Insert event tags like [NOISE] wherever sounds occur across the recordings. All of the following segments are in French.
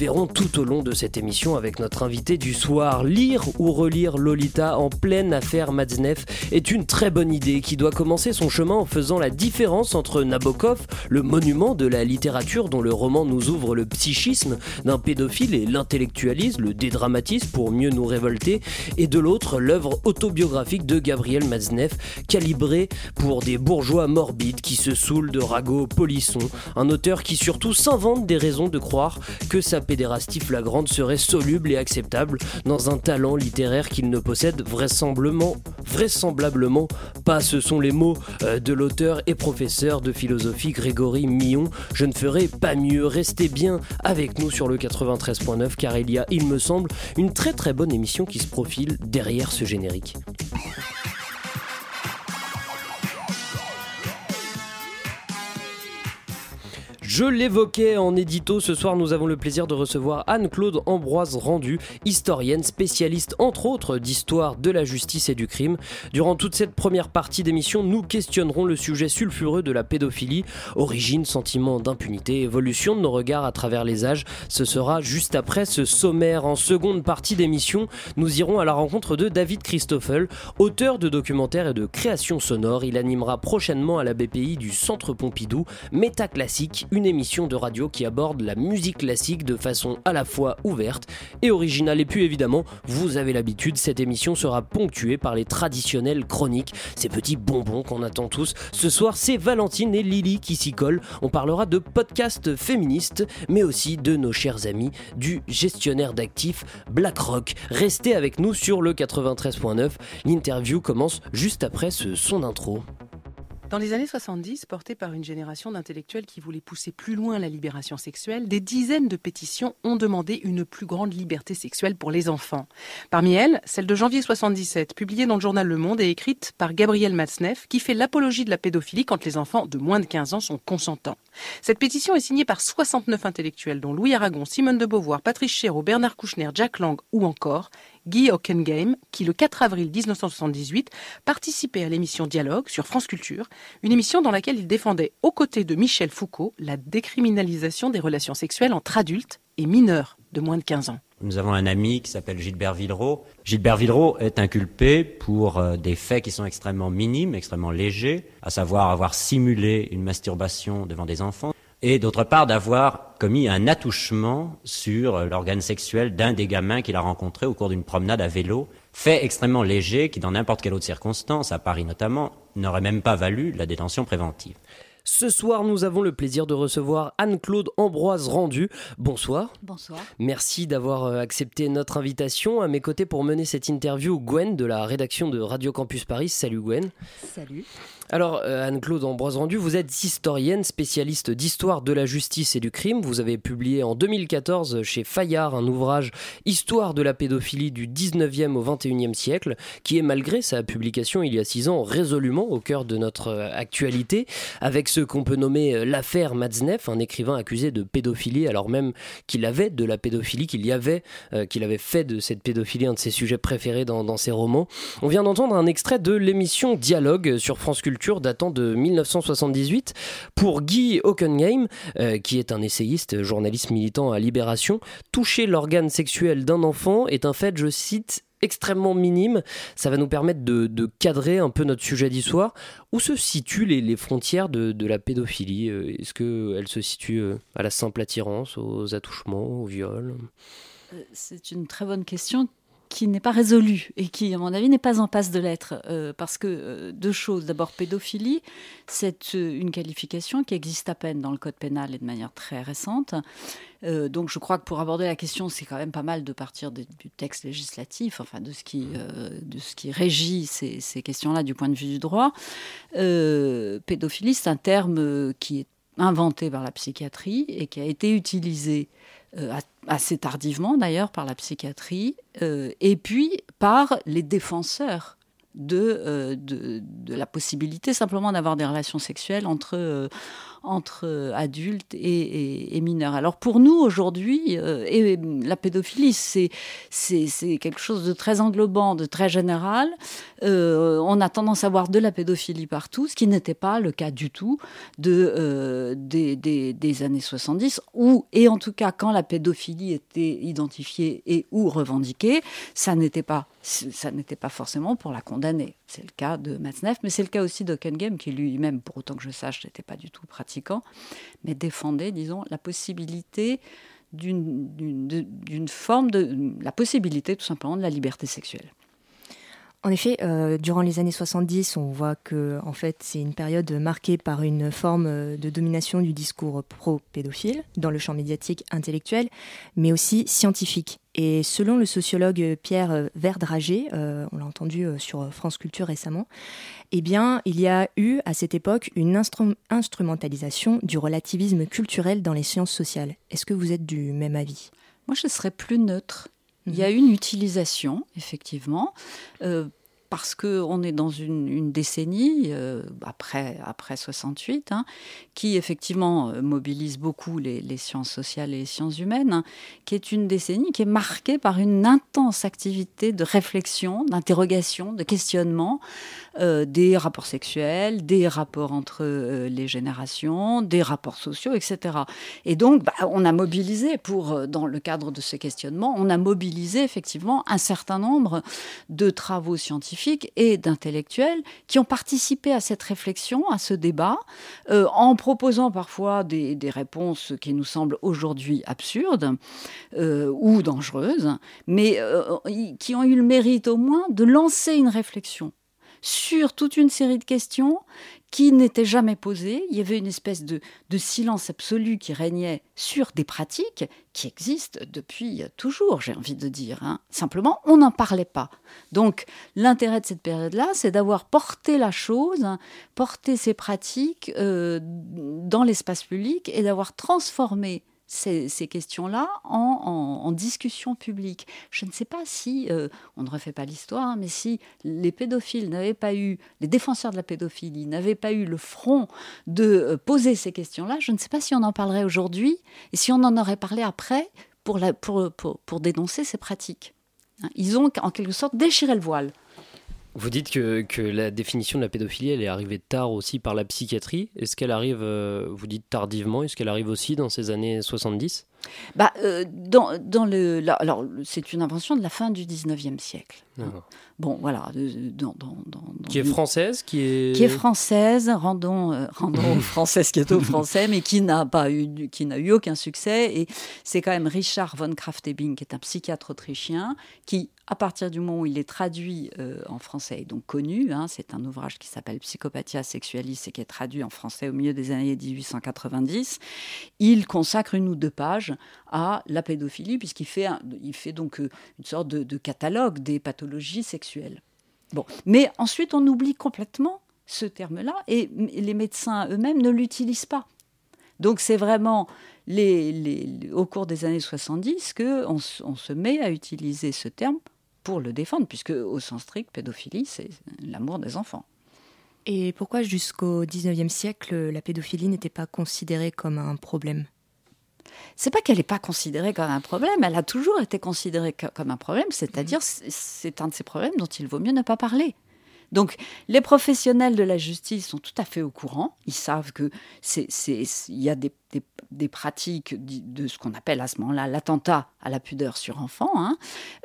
verrons tout au long de cette émission avec notre invité du soir. Lire ou relire Lolita en pleine affaire Matzneff est une très bonne idée qui doit commencer son chemin en faisant la différence entre Nabokov, le monument de la littérature dont le roman nous ouvre le psychisme d'un pédophile et l'intellectualise, le dédramatise pour mieux nous révolter, et de l'autre l'œuvre autobiographique de Gabriel Matzneff, calibrée pour des bourgeois morbides qui se saoulent de ragots polissons, un auteur qui surtout s'invente des raisons de croire que sa pédérastie flagrante serait soluble et acceptable dans un talent littéraire qu'il ne possède vraisemblablement, vraisemblablement pas. Ce sont les mots euh, de l'auteur et professeur de philosophie Grégory Millon. Je ne ferai pas mieux. Restez bien avec nous sur le 93.9 car il y a, il me semble, une très très bonne émission qui se profile derrière ce générique. Je l'évoquais en édito, ce soir nous avons le plaisir de recevoir Anne-Claude Ambroise Rendu, historienne, spécialiste entre autres d'histoire de la justice et du crime. Durant toute cette première partie d'émission, nous questionnerons le sujet sulfureux de la pédophilie, origine, sentiment d'impunité, évolution de nos regards à travers les âges. Ce sera juste après ce sommaire. En seconde partie d'émission, nous irons à la rencontre de David Christoffel, auteur de documentaires et de créations sonores. Il animera prochainement à la BPI du Centre Pompidou Métaclassique, une émission de radio qui aborde la musique classique de façon à la fois ouverte et originale. Et puis évidemment, vous avez l'habitude, cette émission sera ponctuée par les traditionnelles chroniques, ces petits bonbons qu'on attend tous. Ce soir, c'est Valentine et Lily qui s'y collent. On parlera de podcasts féministes, mais aussi de nos chers amis du gestionnaire d'actifs BlackRock. Restez avec nous sur le 93.9. L'interview commence juste après ce son d'intro. Dans les années 70, portées par une génération d'intellectuels qui voulaient pousser plus loin la libération sexuelle, des dizaines de pétitions ont demandé une plus grande liberté sexuelle pour les enfants. Parmi elles, celle de janvier 77, publiée dans le journal Le Monde et écrite par Gabriel Matzneff, qui fait l'apologie de la pédophilie quand les enfants de moins de 15 ans sont consentants. Cette pétition est signée par 69 intellectuels, dont Louis Aragon, Simone de Beauvoir, Patrice Chéreau, Bernard Kouchner, Jack Lang ou encore Guy Hockengame, qui le 4 avril 1978 participait à l'émission Dialogue sur France Culture, une émission dans laquelle il défendait aux côtés de Michel Foucault la décriminalisation des relations sexuelles entre adultes et mineurs de moins de 15 ans. Nous avons un ami qui s'appelle Gilbert Villereau. Gilbert Villereau est inculpé pour euh, des faits qui sont extrêmement minimes, extrêmement légers, à savoir avoir simulé une masturbation devant des enfants et d'autre part d'avoir commis un attouchement sur l'organe sexuel d'un des gamins qu'il a rencontré au cours d'une promenade à vélo, fait extrêmement léger qui, dans n'importe quelle autre circonstance, à Paris notamment, n'aurait même pas valu la détention préventive. Ce soir, nous avons le plaisir de recevoir Anne-Claude Ambroise Rendu. Bonsoir. Bonsoir. Merci d'avoir euh, accepté notre invitation. À mes côtés pour mener cette interview, Gwen de la rédaction de Radio Campus Paris. Salut Gwen. Salut. Alors, euh, Anne-Claude Ambroise Rendu, vous êtes historienne, spécialiste d'histoire de la justice et du crime. Vous avez publié en 2014 chez Fayard un ouvrage Histoire de la pédophilie du 19e au 21e siècle, qui est, malgré sa publication il y a six ans, résolument au cœur de notre euh, actualité, avec ce qu'on peut nommer euh, l'affaire Matzneff, un écrivain accusé de pédophilie, alors même qu'il avait de la pédophilie, qu'il y avait, qu'il avait fait de cette pédophilie un de ses sujets préférés dans, dans ses romans. On vient d'entendre un extrait de l'émission Dialogue sur France Culture datant de 1978 pour Guy Hockenheim, euh, qui est un essayiste, journaliste militant à Libération. Toucher l'organe sexuel d'un enfant est un fait, je cite, extrêmement minime. Ça va nous permettre de, cadrer un peu notre sujet d'histoire. Où se situent les, frontières de, la pédophilie euh, Est-ce qu'elles se situent euh, à la simple attirance, aux attouchements, au viol C'est une très bonne question qui n'est pas résolu et qui, à mon avis, n'est pas en passe de l'être. Euh, parce que euh, deux choses. D'abord, pédophilie, c'est euh, une qualification qui existe à peine dans le code pénal et de manière très récente. donc, je crois que pour aborder la question, c'est quand même pas mal de partir du texte législatif, enfin de ce qui, de ce qui régit ces, ces questions-là du point de vue du droit. pédophilie, c'est un terme qui est inventé par la psychiatrie et qui a été utilisé assez tardivement d'ailleurs par la psychiatrie, euh, et puis par les défenseurs de, euh, de, la possibilité simplement d'avoir des relations sexuelles entre, entre adultes et, mineurs. Alors pour nous aujourd'hui, et la pédophilie, c'est quelque chose de très englobant, de très général. on a tendance à voir de la pédophilie partout, ce qui n'était pas le cas du tout de, des, des, des, années 70, où, et en tout cas quand la pédophilie était identifiée et ou revendiquée, ça n'était pas ça n'était pas forcément pour la condamner. C'est le cas de Matzneff, mais c'est le cas aussi d'Ockengame, qui lui-même, pour autant que je sache, n'était pas du tout pratiquant, mais défendait, disons, la possibilité d'une forme de... la possibilité tout simplement de la liberté sexuelle. En effet, euh, durant les années 70, on voit que en fait, c'est une période marquée par une forme euh, de domination du discours pro-pédophile dans le champ médiatique intellectuel, mais aussi scientifique. Et selon le sociologue Pierre Verdrager, euh, on l'a entendu sur France Culture récemment, eh bien, il y a eu à cette époque une instrumentalisation du relativisme culturel dans les sciences sociales. Est-ce que vous êtes du même avis? Moi, je serais plus neutre. Il y a une utilisation, effectivement, euh, parce qu'on est dans une, décennie, euh, après, après 68, hein, qui effectivement euh, mobilise beaucoup les, sciences sociales et les sciences humaines, hein, qui est une décennie qui est marquée par une intense activité de réflexion, d'interrogation, de questionnement euh, des rapports sexuels, des rapports entre les générations, des rapports sociaux, etc. Et donc, bah, on a mobilisé, pour, dans le cadre de ce questionnement, on a mobilisé effectivement un certain nombre de travaux scientifiques et d'intellectuels qui ont participé à cette réflexion, à ce débat, euh, en proposant parfois des, réponses qui nous semblent aujourd'hui absurdes euh, ou dangereuses, mais euh, qui ont eu le mérite au moins de lancer une réflexion sur toute une série de questions qui n'était jamais posée. Il y avait une espèce de, silence absolu qui régnait sur des pratiques qui existent depuis toujours, j'ai envie de dire. Hein. Simplement, on n'en parlait pas. Donc, l'intérêt de cette période-là, c'est d'avoir porté la chose, porté ces pratiques euh, dans l'espace public et d'avoir transformé ces, questions-là en, discussion publique. Je ne sais pas si, euh, on ne refait pas l'histoire, hein, mais si les pédophiles n'avaient pas eu, les défenseurs de la pédophilie n'avaient pas eu le front de euh, poser ces questions-là, je ne sais pas si on en parlerait aujourd'hui et si on en aurait parlé après pour, pour dénoncer ces pratiques. Hein, ils ont en quelque sorte déchiré le voile. Vous dites que, que, la définition de la pédophilie, elle est arrivée tard aussi par la psychiatrie. Est-ce qu'elle arrive, euh, vous dites tardivement, est-ce qu'elle arrive aussi dans ces années 70 bah, euh, dans, dans, le, alors, c'est une invention de la fin du 19e siècle. Bon, voilà. Dans, dans, qui est française qui est... qui est française, rendons, euh, rendons aux Françaises qui est au français, mais qui n'a pas eu, qui n'a eu aucun succès. Et c'est quand même Richard von Kraftebing, qui est un psychiatre autrichien, qui, à partir du moment où il est traduit euh, en français, est donc connu, hein, c'est un ouvrage qui s'appelle Psychopathia sexualis et qui est traduit en français au milieu des années 1890, il consacre une ou deux pages à la pédophilie, puisqu'il fait, fait donc euh, une sorte de, catalogue des pathologies sexuelles. Bon. Mais ensuite, on oublie complètement ce terme-là et les médecins eux-mêmes ne l'utilisent pas. Donc c'est vraiment les, au cours des années 70 qu'on on se met à utiliser ce terme pour le défendre, puisque au sens strict, pédophilie, c'est l'amour des enfants. Et pourquoi jusqu'au 19e siècle, la pédophilie n'était pas considérée comme un problème? C'est pas qu'elle n'est pas considérée comme un problème, elle a toujours été considérée comme un problème, c'est-à-dire c'est un de ces problèmes dont il vaut mieux ne pas parler. Donc les professionnels de la justice sont tout à fait au courant, ils savent que c'est il y a des des, pratiques de ce qu'on appelle à ce moment-là l'attentat à la pudeur sur enfant, hein,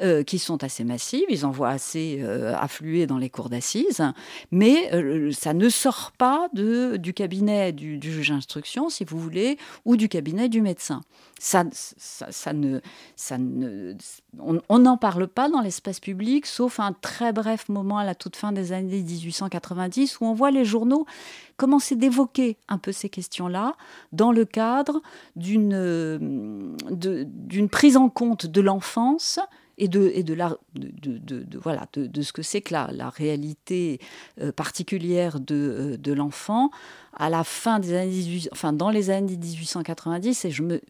euh, qui sont assez massives. Ils en voient assez euh, affluer dans les cours d'assises, mais euh, ça ne sort pas de, du cabinet du, juge d'instruction, si vous voulez, ou du cabinet du médecin. Ça, ça, ne, ça ne, on n'en parle pas dans l'espace public, sauf un très bref moment à la toute fin des années 1890 où on voit les journaux commencer d'évoquer un peu ces questions-là dans le cadre d'une d'une prise en compte de l'enfance et de, et de, la, de, de, voilà, de, ce que c'est que la, la réalité euh, particulière de, euh, de l'enfant. À la fin des années 18, enfin dans les années 1890 et je me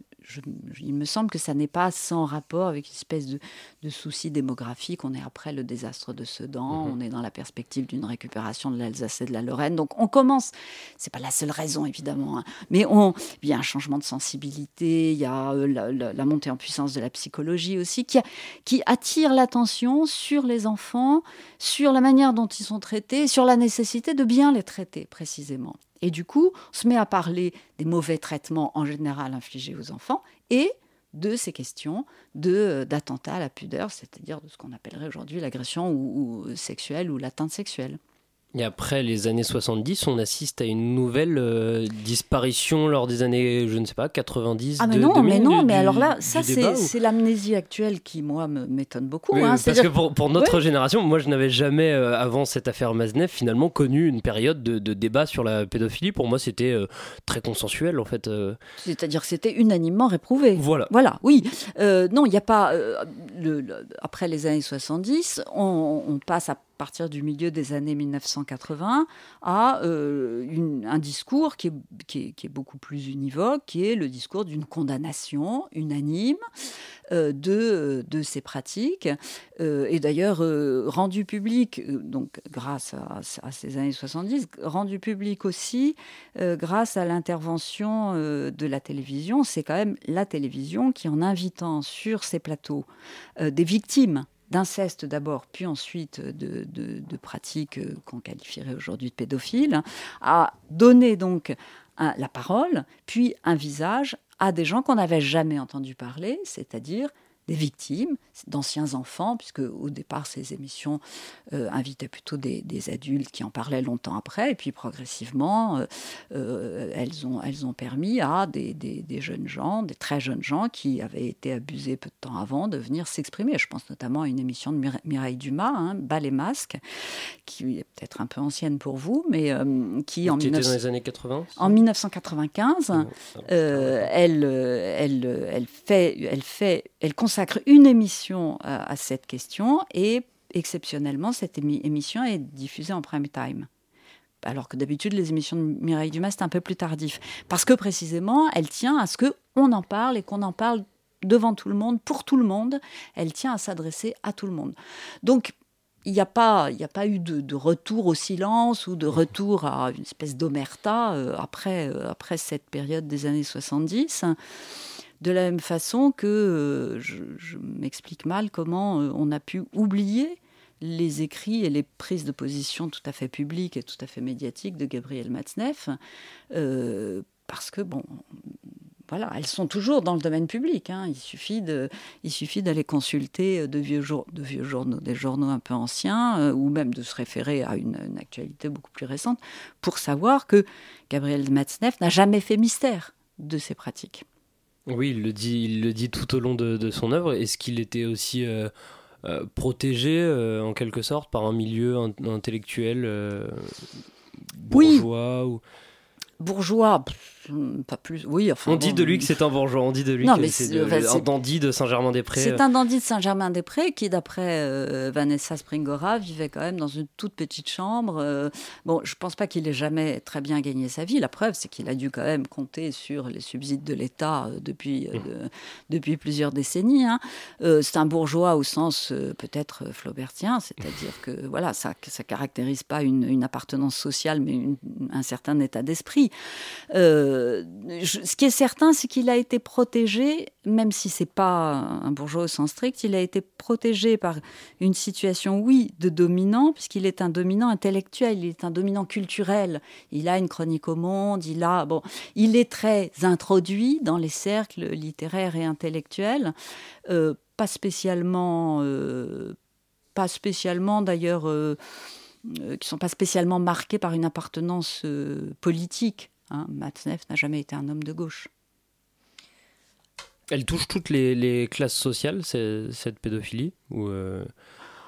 il me semble que ça n'est pas sans rapport avec une espèce de, de souci démographique. On est après le désastre de Sedan, mhm. on est dans la perspective d'une récupération de l'Alsace et de la Lorraine. Donc on commence, c'est pas la seule raison évidemment, hein, mais on, il y a un changement de sensibilité, il y a euh, la, montée en puissance de la psychologie aussi, qui, qui attire l'attention sur les enfants, sur la manière dont ils sont traités, sur la nécessité de bien les traiter précisément. Et du coup, on se met à parler des mauvais traitements en général infligés aux enfants et de ces questions euh, d'attentat à la pudeur, c'est-à-dire de ce qu'on appellerait aujourd'hui l'agression ou, sexuelle ou l'atteinte sexuelle. Et après les années 70, on assiste à une nouvelle euh, disparition lors des années, je ne sais pas, 90. Ah mais non, mais non, mais alors là, ça c'est l'amnésie actuelle qui, moi, m'étonne beaucoup. Hein, parce que pour, notre génération, moi je n'avais jamais, euh, avant cette affaire Maznev, finalement connu une période de, débat sur la pédophilie. Pour moi, c'était euh, très consensuel en fait. C'est-à-dire que c'était unanimement réprouvé. Voilà. Voilà, oui. non, il n'y a pas... Le, après les années 70, on, on passe à partir du milieu des années 1980 à euh, un discours qui est, beaucoup plus univoque, qui est le discours d'une condamnation unanime euh, de, de, ces pratiques, euh, et d'ailleurs rendu public, donc grâce à, à, ces années 70, rendu public aussi grâce à l'intervention de la télévision. C'est quand même la télévision qui, en invitant sur ses plateaux des victimes d'inceste d'abord, puis ensuite de, pratiques qu'on qualifierait aujourd'hui de pédophiles, a donné donc la parole, puis un visage à des gens qu'on n'avait jamais entendu parler, c'est-à-dire des victimes, d'anciens enfants, puisque au départ ces émissions euh, invitaient plutôt des, adultes qui en parlaient longtemps après, et puis progressivement euh, euh, elles, ont, elles ont permis à des, des, jeunes gens, des très jeunes gens qui avaient été abusés peu de temps avant de venir s'exprimer. Je pense notamment à une émission de Mireille Dumas, hein, Bal et Masque, qui est peut-être un peu ancienne pour vous, mais qui en, dans les années 80 en 1995, elle, elle, elle fait, elle fait, elle consacre une émission à, cette question et exceptionnellement, cette émission est diffusée en prime time. Alors que d'habitude les émissions de Mireille Dumas c'est un peu plus tardif. Parce que précisément elle tient à ce que on en parle et qu'on en parle devant tout le monde pour tout le monde. Elle tient à s'adresser à tout le monde. Donc il n'y a, pas, il a pas eu de, retour au silence ou de retour à une espèce d'omerta euh, après, euh, après cette période des années 70. De la même façon que euh, je, m'explique mal comment euh, on a pu oublier les écrits et les prises de position tout à fait publiques et tout à fait médiatiques de Gabriel Matzneff, euh, parce que, bon, voilà, elles sont toujours dans le domaine public. Hein. Il suffit d'aller consulter des journaux un peu anciens, ou même de se référer à une, actualité beaucoup plus récente, pour savoir que Gabriel Matzneff n'a jamais fait mystère de ces pratiques. Oui, il le dit, il le dit tout au long de, son œuvre. Est-ce qu'il était aussi euh, euh, protégé euh, en quelque sorte par un milieu intellectuel bourgeois ou bourgeois, pas plus. Oui, enfin. On dit de lui que c'est un bourgeois. On dit de lui que c'est un dandy de Saint-Germain-des-Prés. C'est un dandy de Saint-Germain-des-Prés qui, d'après euh, Vanessa Springora, vivait quand même dans une toute petite chambre. Euh, bon, je pense pas qu'il ait jamais très bien gagné sa vie. La preuve, c'est qu'il a dû quand même compter sur les subsides de l'État euh, depuis mmh. depuis plusieurs décennies. Hein. c'est un bourgeois au sens peut-être flaubertien, c'est-à-dire que voilà, ça ça caractérise pas une, une appartenance sociale, mais un certain état d'esprit. Euh, ce qui est certain, c'est qu'il a été protégé, même si c'est pas un bourgeois au sens strict, il a été protégé par une situation, oui, de dominant, puisqu'il est un dominant intellectuel, il est un dominant culturel. Il a une chronique au monde, il a, bon, il est très introduit dans les cercles littéraires et intellectuels, euh, pas spécialement, euh, pas spécialement d'ailleurs. qui sont pas spécialement marqués par une appartenance politique Hein, Matzneff n'a jamais été un homme de gauche. Elle touche toutes les, classes sociales, cette pédophilie ou euh,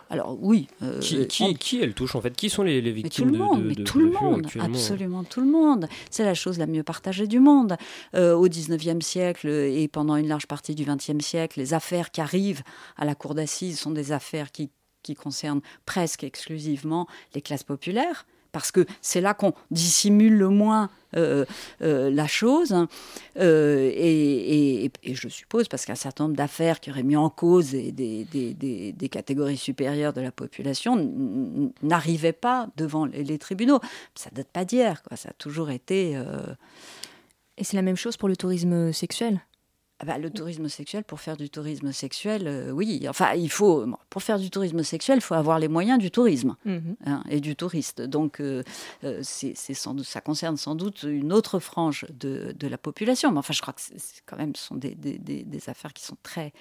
Alors oui. Euh, qui, elle touche en fait? Qui sont les, victimes tout le monde, de, mais tout le monde, absolument tout le monde. C'est la chose la mieux partagée du monde. Euh, au XIXe siècle et pendant une large partie du XXe siècle, les affaires qui arrivent à la cour d'assises sont des affaires qui, qui concernent presque exclusivement les classes populaires parce que c'est là qu'on dissimule le moins euh, euh, la chose. Euh, et, je suppose, parce qu'un certain nombre d'affaires qui auraient mis en cause des, catégories supérieures de la population n'arrivaient pas devant les, tribunaux. Ça date pas d'hier, ça a toujours été... Et c'est la même chose pour le tourisme sexuel ah bah, le tourisme sexuel, pour faire du tourisme sexuel, euh, oui. Enfin, il faut, pour faire du tourisme sexuel, il faut avoir les moyens du tourisme mhm. hein, et du touriste. Donc, euh, euh, c'est, sans doute, ça concerne sans doute une autre frange de, de la population. Mais enfin, je crois que c'est, quand même, ce sont des, des, des, affaires qui sont très,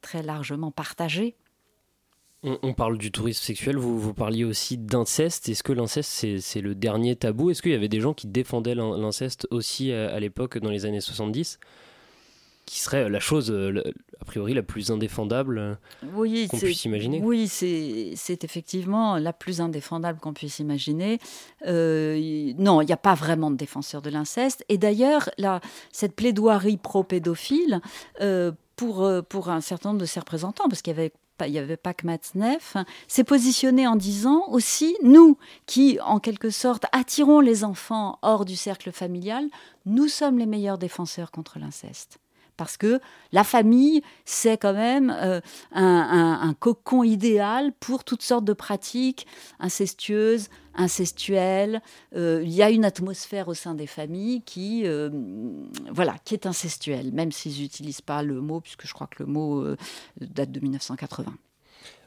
très largement partagées. On, parle du tourisme sexuel, vous, vous parliez aussi d'inceste. Est-ce que l'inceste, c'est, c'est le dernier tabou? Est-ce qu'il y avait des gens qui défendaient l'inceste aussi à, à l'époque, dans les années 70 qui serait la chose, euh, a priori, la plus indéfendable euh, oui, qu'on puisse imaginer. Oui, c'est effectivement la plus indéfendable qu'on puisse imaginer. Euh, non, il n'y a pas vraiment de défenseur de l'inceste. Et d'ailleurs, cette plaidoirie pro-pédophile, pour, pour un certain nombre de ses représentants, parce qu'il y avait il n'y avait pas que Matzneff, s'est positionné en disant aussi, nous qui, en quelque sorte, attirons les enfants hors du cercle familial, nous sommes les meilleurs défenseurs contre l'inceste parce que la famille, c'est quand même euh, un, cocon idéal pour toutes sortes de pratiques incestueuses, incestuelles. Euh, il y a une atmosphère au sein des familles qui, euh, voilà, qui est incestuelle, même s'ils n'utilisent pas le mot, puisque je crois que le mot date de 1980.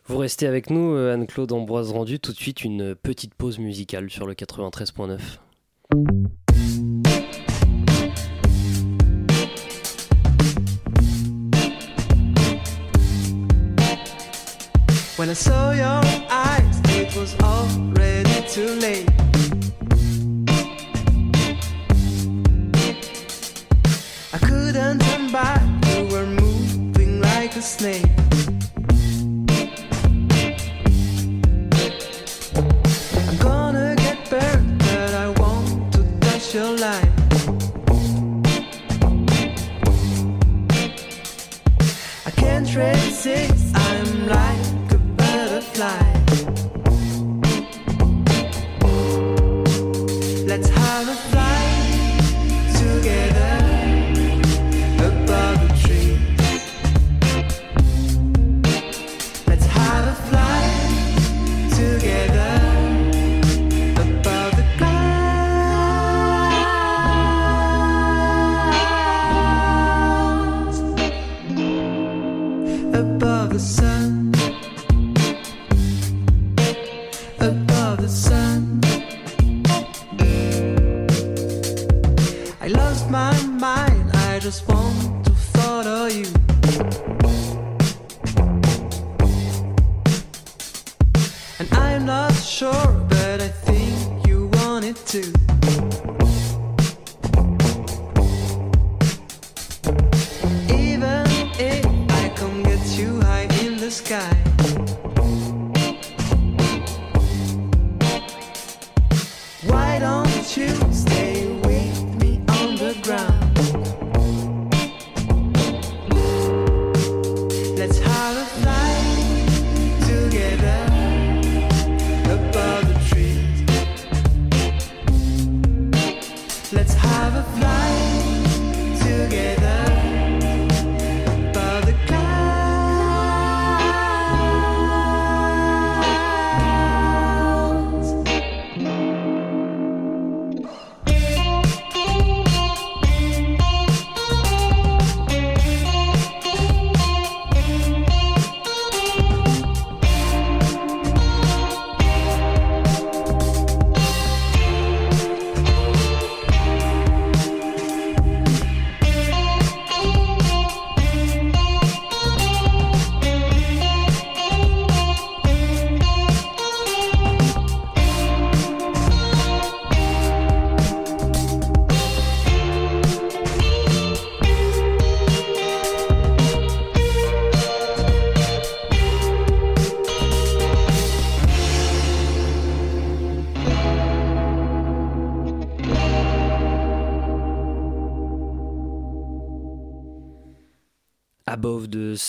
Vous restez avec nous, Anne-Claude Ambroise Rendu. Tout de suite, une petite pause musicale sur le 93.9. When I saw your eyes, it was already too late. I couldn't turn back, you were moving like a snake.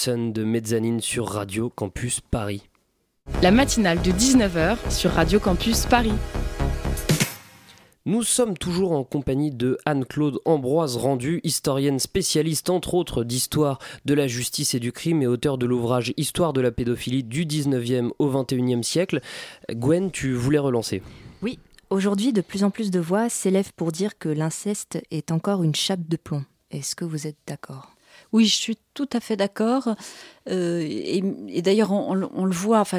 De Mezzanine sur Radio Campus Paris. La matinale de 19h sur Radio Campus Paris. Nous sommes toujours en compagnie de Anne-Claude Ambroise Rendu, historienne spécialiste entre autres d'histoire de la justice et du crime et auteur de l'ouvrage Histoire de la pédophilie du 19e au 21e siècle. Gwen, tu voulais relancer? Oui, aujourd'hui de plus en plus de voix s'élèvent pour dire que l'inceste est encore une chape de plomb. Est-ce que vous êtes d'accord? Oui, je suis tout à fait d'accord. Euh, et, d'ailleurs, on, le voit, enfin,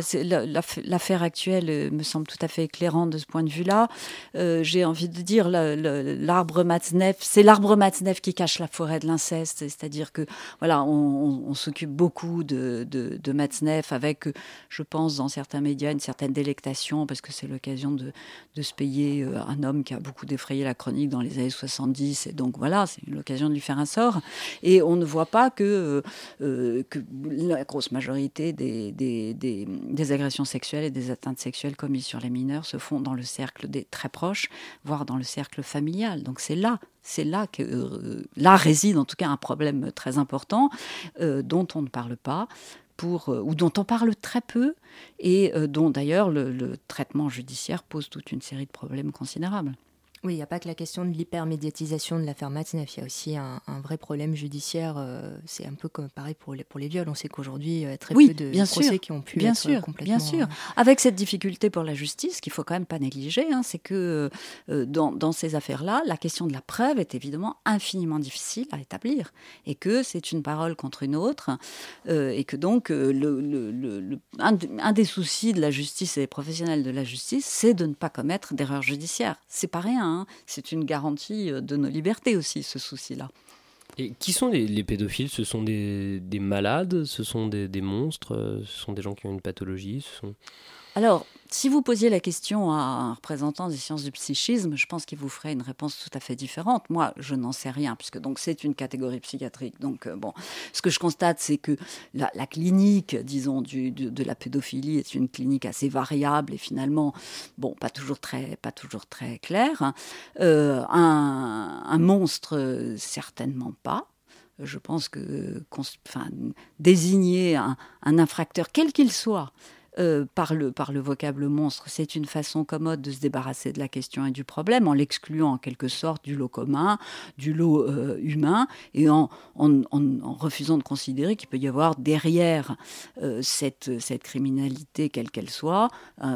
l'affaire actuelle euh, me semble tout à fait éclairante de ce point de vue-là. Euh, j'ai envie de dire, l'arbre Matzneff, c'est l'arbre Matzneff qui cache la forêt de l'inceste. C'est-à-dire que, voilà, on, s'occupe beaucoup de, de, Matzneff avec, je pense, dans certains médias, une certaine délectation, parce que c'est l'occasion de, de, se payer un homme qui a beaucoup défrayé la chronique dans les années 70. Et donc, voilà, c'est l'occasion de lui faire un sort. Et on ne voit pas que, que la grosse majorité des, agressions sexuelles et des atteintes sexuelles commises sur les mineurs se font dans le cercle des très proches, voire dans le cercle familial. Donc c'est là c'est là que euh, là réside en tout cas un problème très important euh, dont on ne parle pas. Pour, euh, ou dont on parle très peu et dont d'ailleurs le traitement judiciaire pose toute une série de problèmes considérables. Oui, il n'y a pas que la question de l'hypermédiatisation de l'affaire Matzneff, il y a aussi un, vrai problème judiciaire. Euh, c'est un peu comme pareil pour les, pour les viols. On sait qu'aujourd'hui, a très peu de procès qui ont pu bien être sûr, complètement... Bien sûr, avec cette difficulté pour la justice qu'il faut quand même pas négliger, hein, c'est que euh, dans, dans, ces affaires-là, la question de la preuve est évidemment infiniment difficile à établir et que c'est une parole contre une autre euh, et que donc le, le, un, un, des soucis de la justice et des professionnels de la justice, c'est de ne pas commettre d'erreurs judiciaires. C'est pas rien. Hein. Hein. C'est une garantie euh, de nos libertés aussi, ce souci-là. Et qui sont les, pédophiles? Ce sont des, malades? Ce sont des, des, monstres? Ce sont des gens qui ont une pathologie? Ce sont... Alors, si vous posiez la question à un représentant des sciences du psychisme, je pense qu'il vous ferait une réponse tout à fait différente. Moi, je n'en sais rien, puisque donc c'est une catégorie psychiatrique. Donc, euh, bon, ce que je constate, c'est que la, clinique, disons, de, la pédophilie est une clinique assez variable et finalement, bon, pas toujours très, pas toujours très claire. Euh, un, monstre, certainement pas je pense que désigner un infracteur, quel qu'il soit, euh, par, le, par le vocable monstre, c'est une façon commode de se débarrasser de la question et du problème en l'excluant en quelque sorte du lot commun, du lot euh, humain, et en, en, refusant de considérer qu'il peut y avoir derrière euh, cette, cette criminalité, quelle qu'elle soit,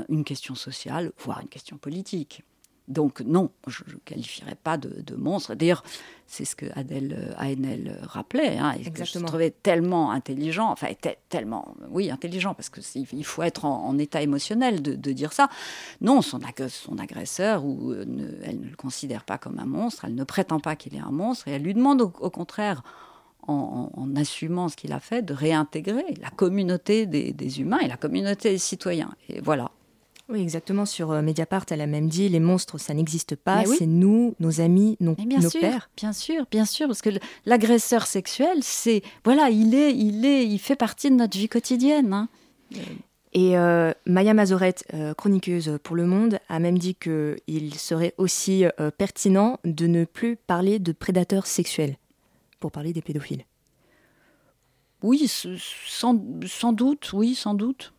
une question sociale, voire une question politique. Donc non, je ne qualifierais pas de, monstre. D'ailleurs, c'est ce que Adèle Haenel rappelait, hein, et que je trouvais tellement intelligent, enfin tellement, oui, intelligent, parce qu'il faut être en, état émotionnel de, dire ça. Non, son, son agresseur, ou, euh, elle ne le considère pas comme un monstre, elle ne prétend pas qu'il est un monstre, et elle lui demande au, contraire, en, assumant ce qu'il a fait, de réintégrer la communauté des, des, humains et la communauté des citoyens. Et voilà, oui, exactement. Sur euh, Mediapart, elle a même dit les monstres, ça n'existe pas. C'est nous, nos amis, nos, bien sûr, pères. Bien sûr, bien sûr, parce que l'agresseur sexuel, c'est voilà, il est, il est, il fait partie de notre vie quotidienne. Hein. Et euh, Maya Mazorette, euh, chroniqueuse pour Le Monde, a même dit qu'il serait aussi pertinent de ne plus parler de prédateurs sexuels pour parler des pédophiles. Oui, sans, sans doute, oui, sans doute.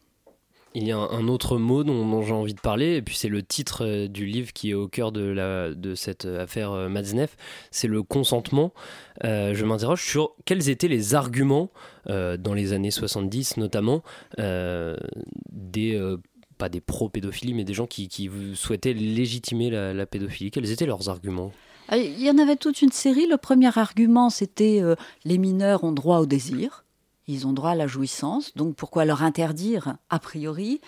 Il y a un autre mot dont, j'ai envie de parler, et puis c'est le titre euh, du livre qui est au cœur de, cette affaire euh, Matzneff, c'est le consentement. Euh, je m'interroge sur quels étaient les arguments, dans les années 70 notamment, des, pas des pro-pédophilie, mais des gens qui, qui souhaitaient légitimer la, la, pédophilie. Quels étaient leurs arguments? Ah, Il y en avait toute une série. Le premier argument, c'était les mineurs ont droit au désir ils ont droit à la jouissance, donc pourquoi leur interdire, a priori,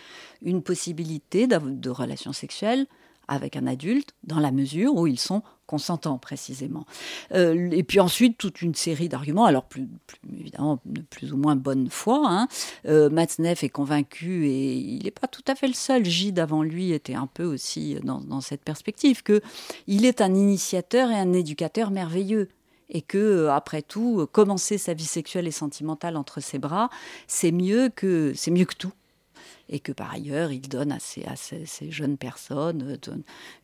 une possibilité de relations sexuelles avec un adulte dans la mesure où ils sont consentants précisément. Euh, et puis ensuite toute une série d'arguments, alors plus, évidemment de plus ou moins bonne foi. Hein. Euh, Matzneff est convaincu et il n'est pas tout à fait le seul. Gide avant lui était un peu aussi dans, dans cette perspective que il est un initiateur et un éducateur merveilleux et que euh, après tout euh, commencer sa vie sexuelle et sentimentale entre ses bras c'est mieux que c'est mieux que tout. Et que par ailleurs il donne à ces, à ces, jeunes personnes euh,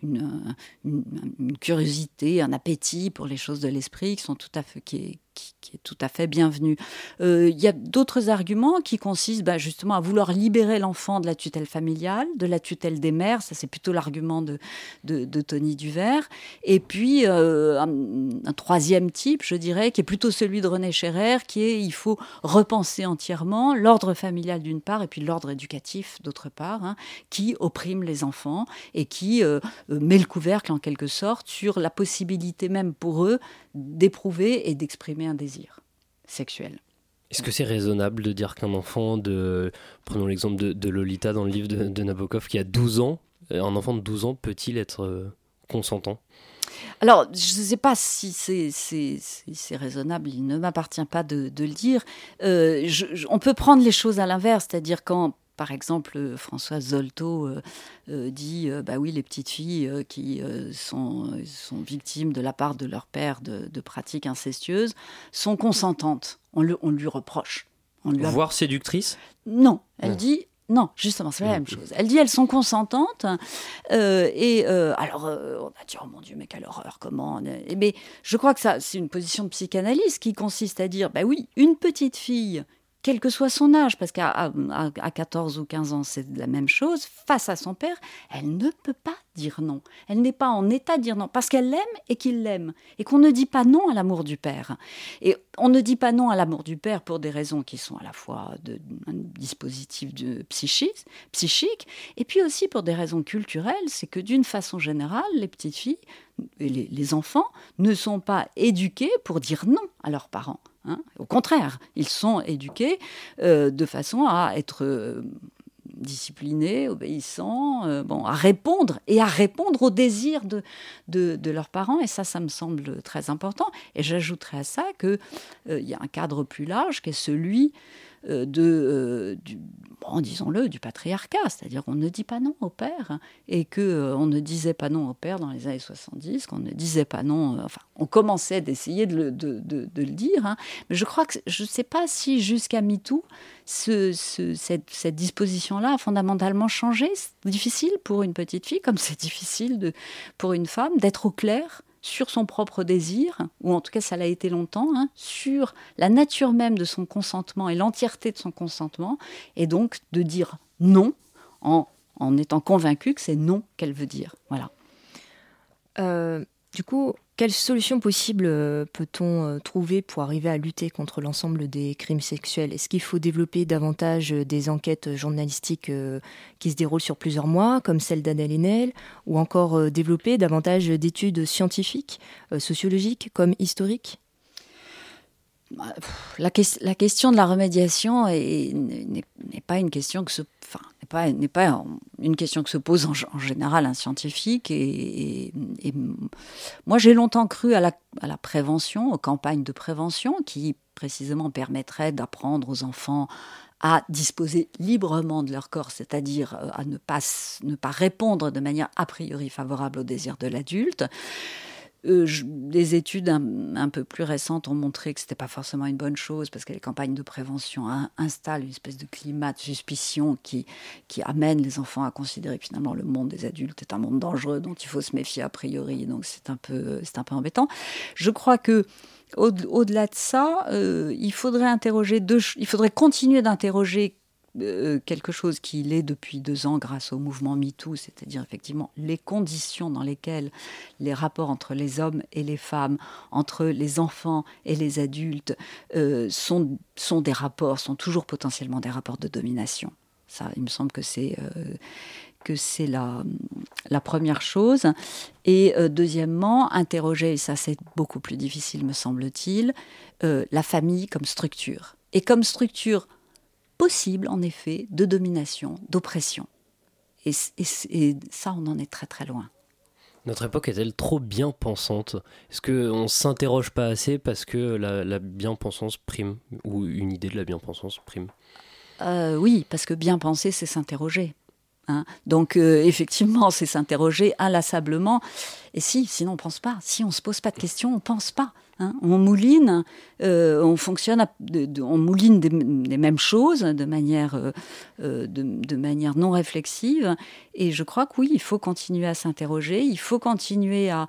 une, curiosité, un appétit pour les choses de l'esprit qui sont tout à fait qui, qui est tout à fait bienvenu. Euh, il y a d'autres arguments qui consistent bah, justement à vouloir libérer l'enfant de la tutelle familiale, de la tutelle des mères, ça c'est plutôt l'argument de, Tony Duvert. Et puis euh, un, troisième type, je dirais, qui est plutôt celui de René Scherrer, qui est il faut repenser entièrement l'ordre familial d'une part et puis l'ordre éducatif d'autre part, hein, qui opprime les enfants et qui euh, met le couvercle en quelque sorte sur la possibilité même pour eux d'éprouver et d'exprimer un désir sexuel. Est-ce que c'est raisonnable de dire qu'un enfant de, prenons l'exemple de, Lolita dans le livre de, Nabokov qui a 12 ans, euh, un enfant de 12 ans peut-il être euh, consentant? Alors, je ne sais pas si c'est raisonnable, il ne m'appartient pas de, le dire. Euh, on peut prendre les choses à l'inverse, c'est-à-dire quand par exemple, euh, Françoise Zolto euh, euh, dit bah oui, les petites filles qui sont, sont victimes de la part de leur père de, pratiques incestueuses sont consentantes. On, on lui reproche. On lui Voire séductrices? Non, elle dit non, justement, c'est la même chose. Elle dit elles sont consentantes. et alors, on a dit, oh mon Dieu, mais quelle horreur, comment Mais je crois que ça, c'est une position de psychanalyse qui consiste à dire, bah oui, une petite fille quel que soit son âge, parce qu'à à, 14 ou 15 ans, c'est la même chose, face à son père, elle ne peut pas dire non. Elle n'est pas en état de dire non, parce qu'elle l'aime et qu'il l'aime, et qu'on ne dit pas non à l'amour du père. Et on ne dit pas non à l'amour du père pour des raisons qui sont à la fois de, un dispositif de psychique, psychique, et puis aussi pour des raisons culturelles, c'est que d'une façon générale, les petites filles et les enfants ne sont pas éduqués pour dire non à leurs parents. Hein. Au contraire, ils sont éduqués euh, de façon à être euh, disciplinés, obéissants, euh, à répondre et à répondre aux désirs de, de, leurs parents. Et ça, ça me semble très important. Et j'ajouterais à ça qu'il y a un cadre plus large qui est celui de, euh, du, disons-le, du patriarcat, c'est-à-dire qu'on ne dit pas non au père et que euh, on ne disait pas non au père dans les années 70, qu'on ne disait pas non, enfin, on commençait d'essayer de le, de, le dire, hein. mais je crois que je ne sais pas si jusqu'à MeToo, ce, cette, disposition-là a fondamentalement changé. C'est difficile pour une petite fille, comme c'est difficile de, pour une femme, d'être au clair sur son propre désir, ou en tout cas ça l'a été longtemps, hein, sur la nature même de son consentement et l'entièreté de son consentement, et donc de dire non en, en étant convaincu que c'est non qu'elle veut dire. Voilà. Euh, du coup, quelles solutions possibles euh, peut-on euh, trouver pour arriver à lutter contre l'ensemble des crimes sexuels? Est-ce qu'il faut développer davantage euh, des enquêtes journalistiques qui se déroulent sur plusieurs mois, comme celle d'Adèle Haenel, ou encore développer davantage d'études scientifiques, sociologiques, comme historiques? Bah, la, question de la remédiation n'est pas une question que se, pose en, général un scientifique. Et, moi, j'ai longtemps cru à la, à la, prévention, aux campagnes de prévention qui précisément permettraient d'apprendre aux enfants à disposer librement de leur corps, c'est-à-dire euh, à ne pas, ne pas répondre de manière a priori favorable au désir de l'adulte. Euh, des études un, peu plus récentes ont montré que ce n'était pas forcément une bonne chose parce que les campagnes de prévention installent une espèce de climat de suspicion qui, amène les enfants à considérer finalement le monde des adultes est un monde dangereux dont il faut se méfier a priori. Donc c'est un peu, un peu embêtant. Je crois que au-delà de ça, euh, il faudrait interroger il faudrait continuer d'interroger euh, quelque chose qui l'est depuis deux ans grâce au mouvement MeToo, c'est-à-dire effectivement les conditions dans lesquelles les rapports entre les hommes et les femmes, entre les enfants et les adultes euh, sont, sont des rapports, sont toujours potentiellement des rapports de domination. Ça, il me semble que c'est euh, que c'est la, la première chose. Et deuxièmement, interroger, et ça c'est beaucoup plus difficile me semble-t-il, la famille comme structure. Et comme structure possible, en effet, de domination, d'oppression. Et, ça, on en est très très loin. Notre époque est-elle trop bien pensante? Est-ce qu'on ne s'interroge pas assez parce que la, bien-pensance prime Ou une idée de la bien-pensance prime? Euh, Oui, parce que bien penser, c'est s'interroger. Hein. Donc, euh, effectivement, [LAUGHS] c'est s'interroger inlassablement. Et si, sinon on pense pas. Si on se pose pas de questions, on pense pas. Hein. On mouline, euh, on fonctionne, on mouline des, mêmes choses de manière, euh, euh, de, manière non réflexive. Et je crois que oui, il faut continuer à s'interroger, il faut continuer à,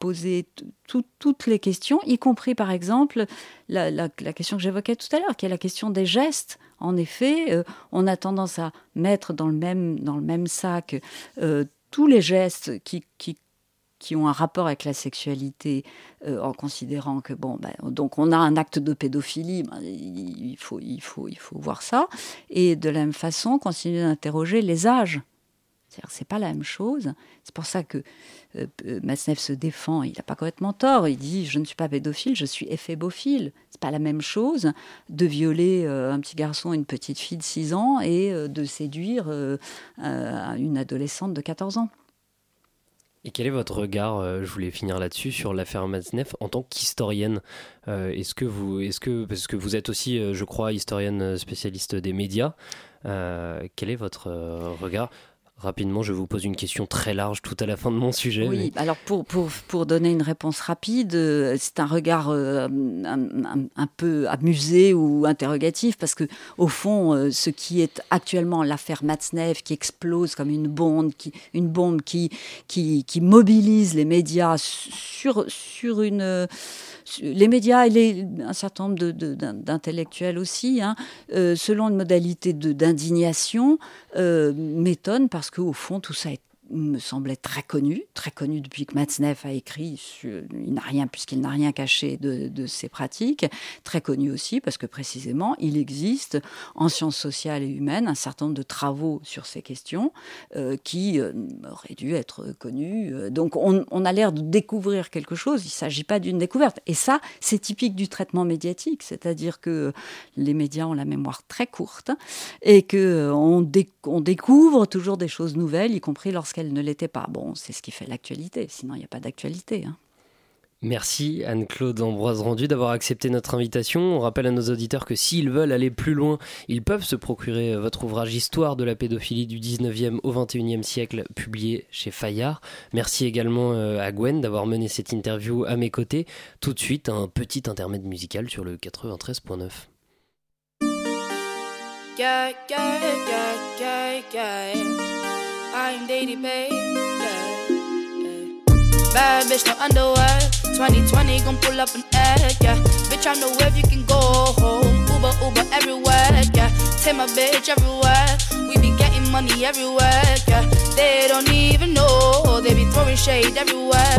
poser toutes les questions, y compris par exemple la, question que j'évoquais tout à l'heure, qui est la question des gestes. En effet, on a tendance à mettre dans le même, dans le même sac tous les gestes qui qui ont un rapport avec la sexualité euh, en considérant que bon ben, donc on a un acte de pédophilie ben, il faut voir ça. Et de la même façon continuer d'interroger les âges. C'est-à-dire c'est pas la même chose. C'est pour ça que euh, Masnev se défend il n'a pas complètement tort. Il dit je ne suis pas pédophile je suis éphébophile. C'est pas la même chose de violer euh, un petit garçon une petite fille de 6 ans et de séduire une adolescente de 14 ans et quel est votre regard, euh, je voulais finir là-dessus, sur l'affaire Matzneff en tant qu'historienne euh, Est-ce que vous, est-ce que, parce que vous êtes aussi, euh, je crois, historienne spécialiste des médias, quel est votre regard? Rapidement, je vous pose une question très large tout à la fin de mon sujet. Oui, alors pour, pour, pour, donner une réponse rapide, euh, c'est un regard euh, un, peu amusé ou interrogatif, parce que au fond, euh, ce qui est actuellement l'affaire Matzneff, qui explose comme une bombe, qui, une bombe qui, qui, qui mobilise les médias sur, sur une les médias et un certain nombre d'intellectuels aussi, hein, selon une modalité d'indignation, euh, m'étonne parce qu'au fond, tout ça est me semblait très connu, très connu depuis que Matzneff a écrit, il n'a rien, puisqu'il n'a rien caché de, ses pratiques, très connu aussi parce que précisément, il existe en sciences sociales et humaines un certain nombre de travaux sur ces questions euh, qui euh, auraient dû être connus. Donc on, a l'air de découvrir quelque chose, il ne s'agit pas d'une découverte. Et ça, c'est typique du traitement médiatique, c'est-à-dire que les médias ont la mémoire très courte et qu'on on découvre toujours des choses nouvelles, y compris lorsqu'elles elle ne l'était pas. Bon, c'est ce qui fait l'actualité, sinon il n'y a pas d'actualité. Hein. Merci Anne-Claude Ambroise Rendu d'avoir accepté notre invitation. On rappelle à nos auditeurs que s'ils veulent aller plus loin, ils peuvent se procurer euh, votre ouvrage Histoire de la pédophilie du 19e au 21e siècle, publié chez Fayard. Merci également euh, à Gwen d'avoir mené cette interview à mes côtés. Tout de suite, un petit intermède musical sur le 93.9. I'm paid. Yeah, yeah. Bad bitch, no underwear. 2020 gon' pull up an egg. Yeah, bitch, I know where you can go home. Uber, Uber everywhere. Yeah, take my bitch everywhere. We be getting money everywhere. Yeah, they don't even know. They be throwing shade everywhere.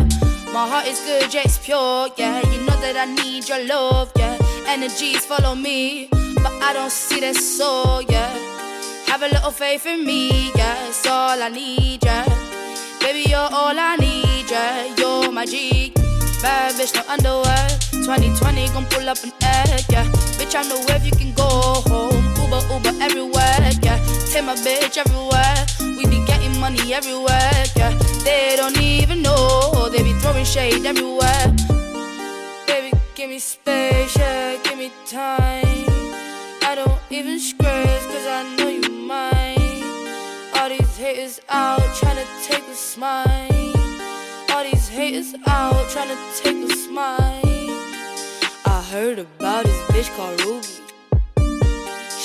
My heart is good, yeah, it's pure. Yeah, you know that I need your love. Yeah, energies follow me, but I don't see that soul. Yeah. Have a little faith in me, yeah, it's all I need, yeah. Baby, you're all I need, yeah. You're my G. Bad bitch, no underwear. 2020 gon' pull up an egg, yeah. Bitch, I know if you can go home. Uber, Uber everywhere, yeah. Take my bitch everywhere. We be getting money everywhere, yeah. They don't even know. They be throwing shade everywhere. Baby, give me space, yeah. Give me time. I don't even scratch, cause I know you mine. All these haters out trying to take a smile. All these haters out trying to take a smile. I heard about this bitch called Ruby.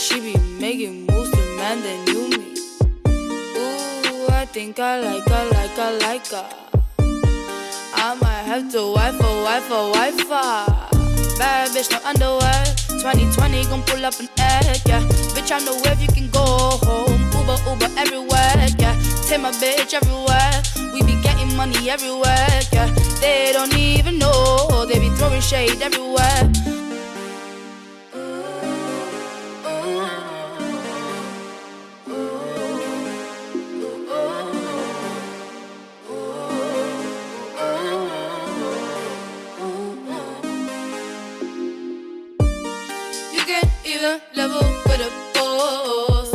She be making moves to man that knew me. Ooh, I think I like her, like her, like her. I might have to wife a wife a wife her. Bad bitch, no underwear. 2020 gon' pull up an egg, yeah. Bitch, I know if you can go home. Uber, Uber everywhere, yeah. Take my bitch everywhere. We be getting money everywhere, yeah. They don't even know. They be throwing shade everywhere. Level with a boss.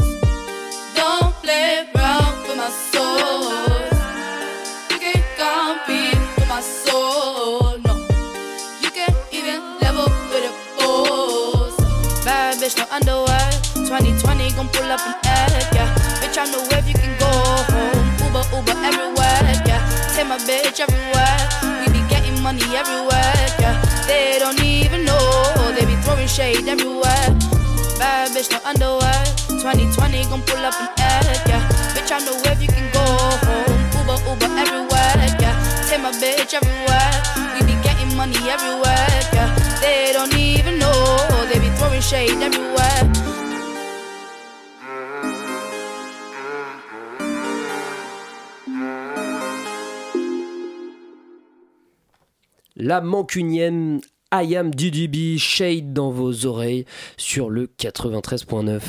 Don't play around with my soul. You can't compete with my soul. No, you can't even level with a boss. Bad bitch, no underwear. 2020 gon' pull up an egg, yeah. Bitch, I know if you can go home. Uber, Uber everywhere, yeah. Take my bitch everywhere. We be getting money everywhere. Yeah, they don't even know. They be throwing shade everywhere. Bitch, no underwear. 2020 gon' pull up an egg. Yeah, bitch, I know where you can go home. Uber, Uber everywhere. Yeah, take bitch everywhere. We be getting money everywhere. Yeah, they don't even know. They be throwing shade everywhere. La mancunienne I am DDB Shade dans vos oreilles sur le 93.9.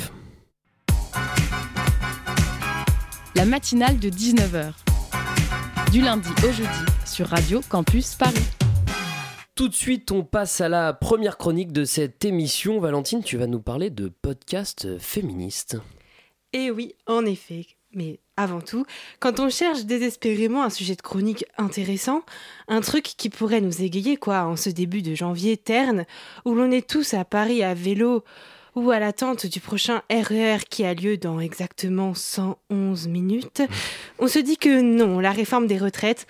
La matinale de 19h. Du lundi au jeudi sur Radio Campus Paris. Tout de suite, on passe à la première chronique de cette émission. Valentine, tu vas nous parler de podcast féministes. Et oui, en effet. Mais avant tout, quand on cherche désespérément un sujet de chronique intéressant, un truc qui pourrait nous égayer, quoi, en ce début de janvier terne, où l'on est tous à Paris à vélo, ou à l'attente du prochain RER qui a lieu dans exactement 111 minutes, on se dit que non, la réforme des retraites,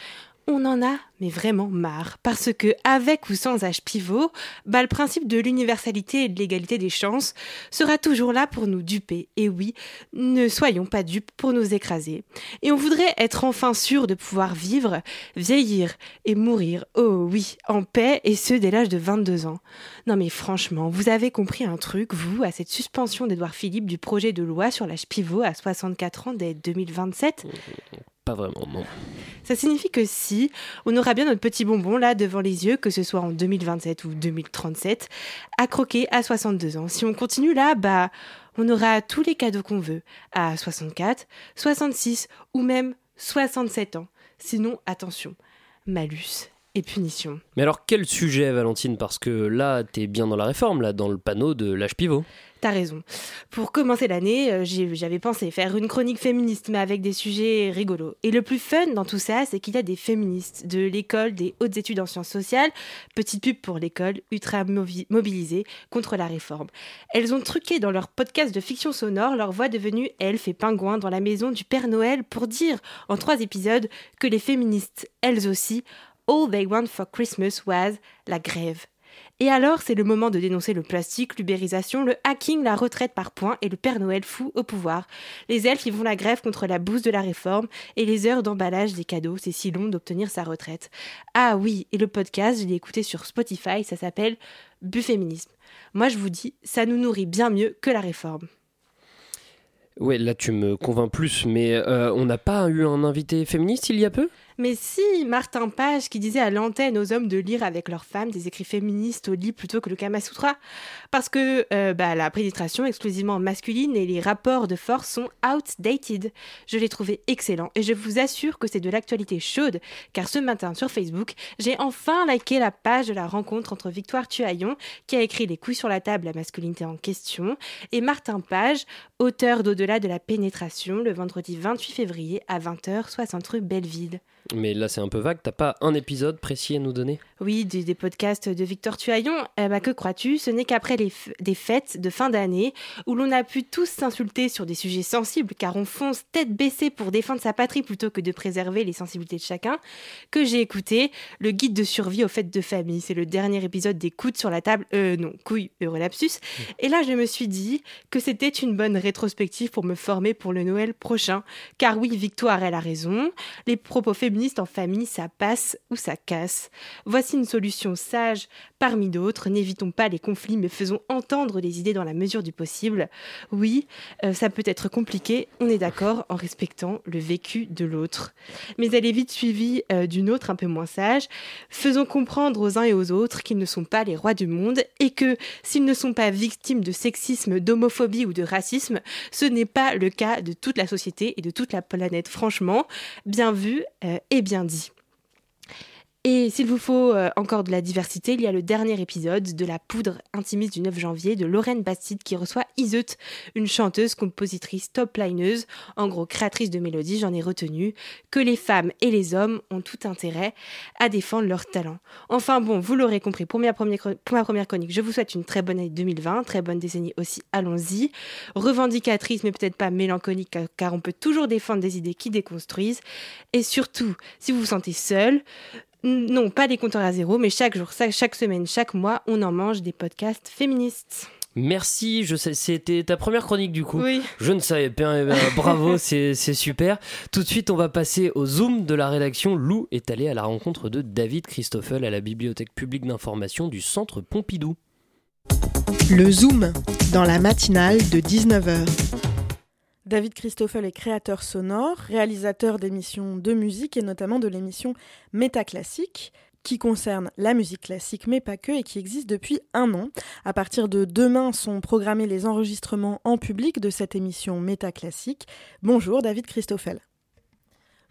on en a, mais vraiment marre. Parce que, avec ou sans âge pivot, bah, le principe de l'universalité et de l'égalité des chances sera toujours là pour nous duper. Et oui, ne soyons pas dupes pour nous écraser. Et on voudrait être enfin sûr de pouvoir vivre, vieillir et mourir, oh oui, en paix, et ce dès l'âge de 22 ans. Non mais franchement, vous avez compris un truc, vous, à cette suspension d'Edouard Philippe du projet de loi sur l'âge pivot à 64 ans dès 2027 Pas vraiment, non. ça signifie que si, on aura bien notre petit bonbon là devant les yeux, que ce soit en 2027 ou 2037, à croquer à 62 ans. Si on continue là, bah, on aura tous les cadeaux qu'on veut, à 64, 66 ou même 67 ans. Sinon, attention, malus et punition. Mais alors, quel sujet, Valentine? Parce que là, t'es bien dans la réforme, là, dans le panneau de l'âge pivot. T'as raison. Pour commencer l'année, euh, j'avais pensé faire une chronique féministe, mais avec des sujets rigolos. Et le plus fun dans tout ça, c'est qu'il y a des féministes de l'école des hautes études en sciences sociales, petite pub pour l'école, ultra mobilisée contre la réforme. Elles ont truqué dans leur podcast de fiction sonore leur voix devenue elfe et pingouin dans la maison du Père Noël pour dire, en trois épisodes, que les féministes, elles aussi, All they want for Christmas was la grève. Et alors, c'est le moment de dénoncer le plastique, l'ubérisation, le hacking, la retraite par points et le Père Noël fou au pouvoir. Les elfes, ils vont la grève contre la bouse de la réforme et les heures d'emballage des cadeaux, c'est si long d'obtenir sa retraite. Ah oui, et le podcast, je l'ai écouté sur Spotify, ça s'appelle Bufféminisme. Moi, je vous dis, ça nous nourrit bien mieux que la réforme. Ouais, là, tu me convaincs plus, mais euh, on n'a pas eu un invité féministe il y a peu? Mais si, Martin Page qui disait à l'antenne aux hommes de lire avec leurs femmes des écrits féministes au lit plutôt que le Kama Sutra. Parce que euh, bah, la pénétration exclusivement masculine et les rapports de force sont outdated. Je l'ai trouvé excellent et je vous assure que c'est de l'actualité chaude car ce matin sur Facebook, j'ai enfin liké la page de la rencontre entre Victoire Tuaillon qui a écrit Les couilles sur la table, la masculinité en question, et Martin Page, auteur d'Au-delà de la pénétration, le vendredi 28 février à 20h, 60 rue Belleville. Mais là, c'est un peu vague. T'as pas un épisode précis à nous donner? Oui, des, des podcasts de Victor Tuaillon. Eh ben, que crois-tu? Ce n'est qu'après des fêtes de fin d'année, où l'on a pu tous s'insulter sur des sujets sensibles, car on fonce tête baissée pour défendre sa patrie plutôt que de préserver les sensibilités de chacun, que j'ai écouté le guide de survie aux fêtes de famille. C'est le dernier épisode des coudes sur la table. Euh, non, couilles, eurolapsus. Et là, je me suis dit que c'était une bonne rétrospective pour me former pour le Noël prochain. Car oui, Victoire, elle a raison. Les propos féministes en famille, ça passe ou ça casse. Voici une solution sage parmi d'autres. N'évitons pas les conflits, mais faisons entendre les idées dans la mesure du possible. Oui, euh, ça peut être compliqué, on est d'accord, en respectant le vécu de l'autre. Mais elle est vite suivie euh, d'une autre un peu moins sage. Faisons comprendre aux uns et aux autres qu'ils ne sont pas les rois du monde et que s'ils ne sont pas victimes de sexisme, d'homophobie ou de racisme, ce n'est pas le cas de toute la société et de toute la planète. Franchement, bien vu euh, et bien dit. Et s'il vous faut euh, encore de la diversité, il y a le dernier épisode de La Poudre intimiste du 9 janvier de Lorraine Bastide qui reçoit Iseut, une chanteuse, compositrice, top lineuse, en gros créatrice de mélodies, j'en ai retenu, que les femmes et les hommes ont tout intérêt à défendre leur talent. Enfin bon, vous l'aurez compris, pour ma, première, pour ma première chronique, je vous souhaite une très bonne année 2020, très bonne décennie aussi, allons-y. Revendicatrice mais peut-être pas mélancolique car on peut toujours défendre des idées qui déconstruisent. Et surtout, si vous vous sentez seul, non, pas des compteurs à zéro, mais chaque jour, chaque semaine, chaque mois, on en mange des podcasts féministes. Merci, je sais, c'était ta première chronique du coup. Oui. Je ne savais pas, eh ben, [LAUGHS] bravo, c'est super. Tout de suite, on va passer au Zoom de la rédaction. Lou est allé à la rencontre de David Christoffel à la Bibliothèque publique d'information du Centre Pompidou. Le Zoom, dans la matinale de 19h. David Christoffel est créateur sonore, réalisateur d'émissions de musique et notamment de l'émission Métaclassique qui concerne la musique classique mais pas que et qui existe depuis un an. À partir de demain sont programmés les enregistrements en public de cette émission Métaclassique. Bonjour David Christoffel.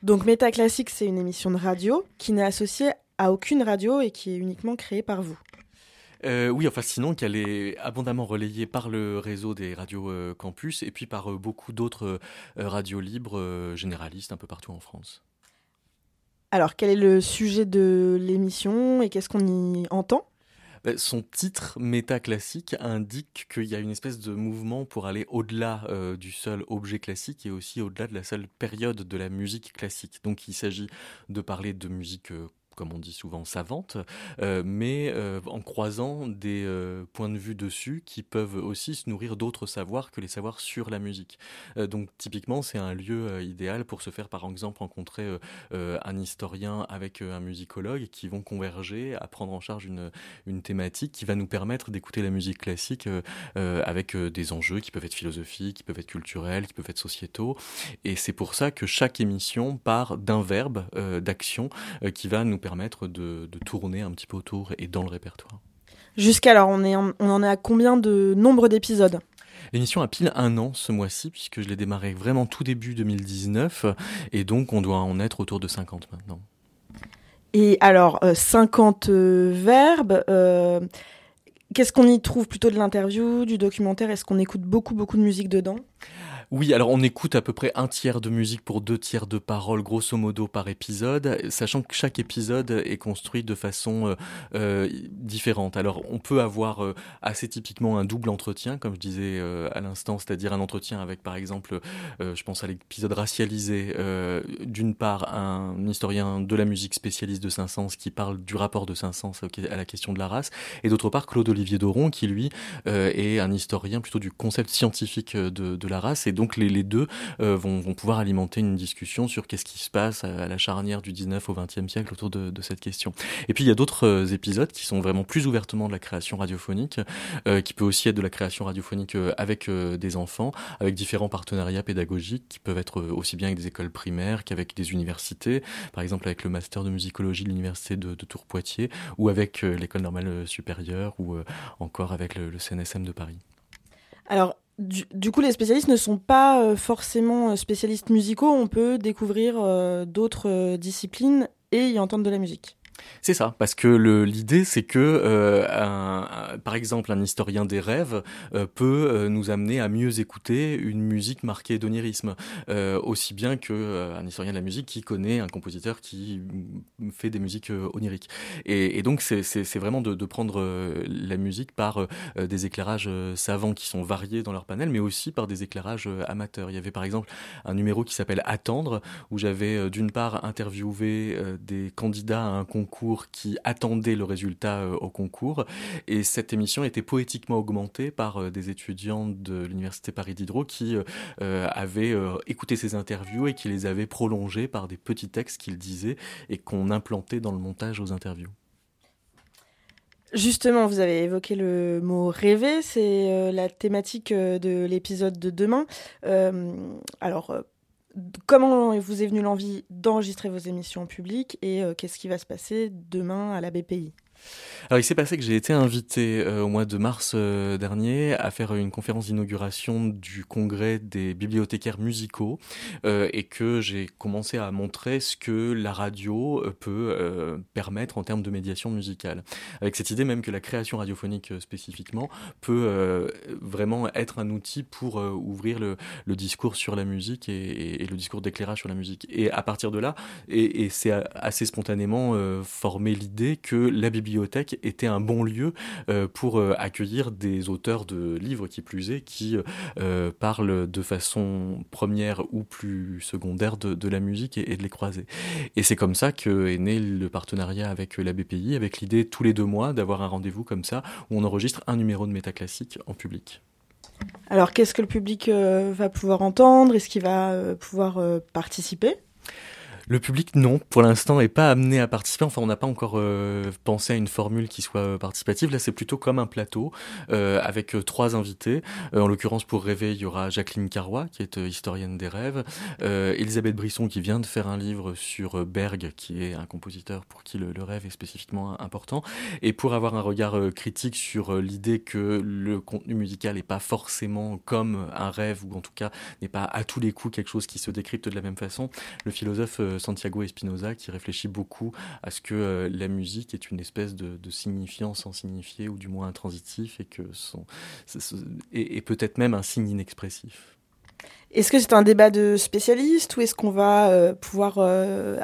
Donc Métaclassique c'est une émission de radio qui n'est associée à aucune radio et qui est uniquement créée par vous. Euh, oui, enfin sinon qu'elle est abondamment relayée par le réseau des radios euh, campus et puis par euh, beaucoup d'autres radios libres généralistes un peu partout en France. Alors quel est le sujet de l'émission et qu'est-ce qu'on y entend? Ben, son titre métaclassique indique qu'il y a une espèce de mouvement pour aller au-delà du seul objet classique et aussi au-delà de la seule période de la musique classique. Donc il s'agit de parler de musique comme on dit souvent, savante, euh, mais euh, en croisant des euh, points de vue dessus qui peuvent aussi se nourrir d'autres savoirs que les savoirs sur la musique. donc typiquement, c'est un lieu idéal pour se faire par exemple rencontrer un historien avec un musicologue qui vont converger à prendre en charge une, une thématique qui va nous permettre d'écouter la musique classique avec des enjeux qui peuvent être philosophiques, qui peuvent être culturels, qui peuvent être sociétaux. Et c'est pour ça que chaque émission part d'un verbe d'action qui va nous permettre de, tourner un petit peu autour et dans le répertoire. Jusqu'alors, on, est on en est à combien de nombre d'épisodes? L'émission a pile un an ce mois-ci, puisque je l'ai démarré vraiment tout début 2019, et donc on doit en être autour de 50 maintenant. Et alors, 50 euh, euh, verbes, euh, qu'est-ce qu'on y trouve Plutôt de l'interview, du documentaire? Est-ce qu'on écoute beaucoup, beaucoup de musique dedans? Oui, alors on écoute à peu près un tiers de musique pour deux tiers de paroles, grosso modo, par épisode, sachant que chaque épisode est construit de façon euh, euh différente. Alors on peut avoir euh, assez typiquement un double entretien, comme je disais à l'instant, c'est-à-dire un entretien avec, par exemple, je pense à l'épisode racialisé, d'une part un historien de la musique spécialiste de Saint-Saëns qui parle du rapport de Saint-Saëns à la question de la race, et d'autre part Claude-Olivier Doron qui, lui, est un historien plutôt du concept scientifique de, de la race, et donc les, deux euh, vont, pouvoir alimenter une discussion sur qu'est-ce qui se passe à, la charnière du 19 au 20e siècle autour de, cette question. Et puis il y a d'autres euh, épisodes qui sont vraiment plus ouvertement de la création radiophonique, euh, qui peut aussi être de la création radiophonique avec des enfants, avec différents partenariats pédagogiques qui peuvent être aussi bien avec des écoles primaires qu'avec des universités, par exemple avec le master de musicologie de l'université de, Tours-Poitiers, ou avec l'école normale supérieure, ou encore avec le, le CNSM de Paris. Alors, du, coup, les spécialistes ne sont pas euh, forcément euh, spécialistes musicaux. On peut découvrir euh, d'autres disciplines et y entendre de la musique. C'est ça, parce que l'idée, c'est que, euh, un, par exemple, un historien des rêves euh, peut euh, nous amener à mieux écouter une musique marquée d'onirisme, aussi bien qu'un euh, historien de la musique qui connaît un compositeur qui fait des musiques oniriques. Et, donc, c'est vraiment de, prendre la musique par des éclairages savants qui sont variés dans leur panel, mais aussi par des éclairages amateurs. Il y avait par exemple un numéro qui s'appelle Attendre, où j'avais d'une part interviewé des candidats à un concours concours qui attendait le résultat euh, au concours. Et cette émission était poétiquement augmentée par euh, des étudiants de l'Université Paris Diderot qui euh, avaient écouté ces interviews et qui les avaient prolongées par des petits textes qu'ils disaient et qu'on implantait dans le montage aux interviews. Justement, vous avez évoqué le mot rêver, c'est la thématique de l'épisode de demain. alors, comment vous est venue l'envie d'enregistrer vos émissions en public et euh, qu'est-ce qui va se passer demain à la BPI alors il s'est passé que j'ai été invité euh, au mois de mars euh, dernier à faire une conférence d'inauguration du congrès des bibliothécaires musicaux euh, et que j'ai commencé à montrer ce que la radio peut permettre en termes de médiation musicale. Avec cette idée même que la création radiophonique spécifiquement peut vraiment être un outil pour ouvrir le, discours sur la musique et, le discours d'éclairage sur la musique. Et à partir de là, et, et c'est assez spontanément formé l'idée que la bibliothèque était un bon lieu euh, pour euh, accueillir des auteurs de livres qui plus est, qui euh, parlent de façon première ou plus secondaire de, la musique et, de les croiser. Et c'est comme ça que est né le partenariat avec la BPI, avec l'idée tous les deux mois d'avoir un rendez-vous comme ça où on enregistre un numéro de métaclassique en public. Alors qu'est-ce que le public va pouvoir entendre? Est-ce qu'il va pouvoir participer? Le public, non, pour l'instant, n'est pas amené à participer. Enfin, on n'a pas encore euh, pensé à une formule qui soit euh, participative. Là, c'est plutôt comme un plateau euh, avec trois invités. en l'occurrence, pour rêver, il y aura Jacqueline Carrois, qui est historienne des rêves, Elisabeth Brisson, qui vient de faire un livre sur Berg, qui est un compositeur pour qui le, rêve est spécifiquement important. Et pour avoir un regard critique sur l'idée que le contenu musical n'est pas forcément comme un rêve, ou en tout cas n'est pas à tous les coups quelque chose qui se décrypte de la même façon, le philosophe Santiago Espinoza qui réfléchit beaucoup à ce que euh, la musique est une espèce de, signifiant sans signifier ou du moins intransitif et que son, et, peut-être même un signe inexpressif. Est-ce que c'est un débat de spécialistes ou est-ce qu'on va euh, pouvoir euh,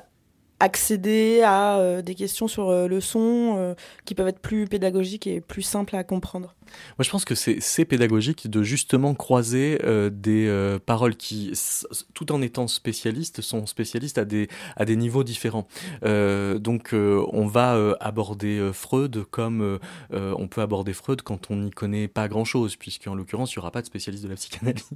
accéder à des questions sur le son qui peuvent être plus pédagogiques et plus simples à comprendre moi, je pense que c'est pédagogique de justement croiser euh, des euh, paroles qui, tout en étant spécialistes, sont spécialistes à des, à des niveaux différents. Euh, donc, on va aborder Freud comme on peut aborder Freud quand on n'y connaît pas grand-chose, puisqu'en l'occurrence, il n'y aura pas de spécialiste de la psychanalyse.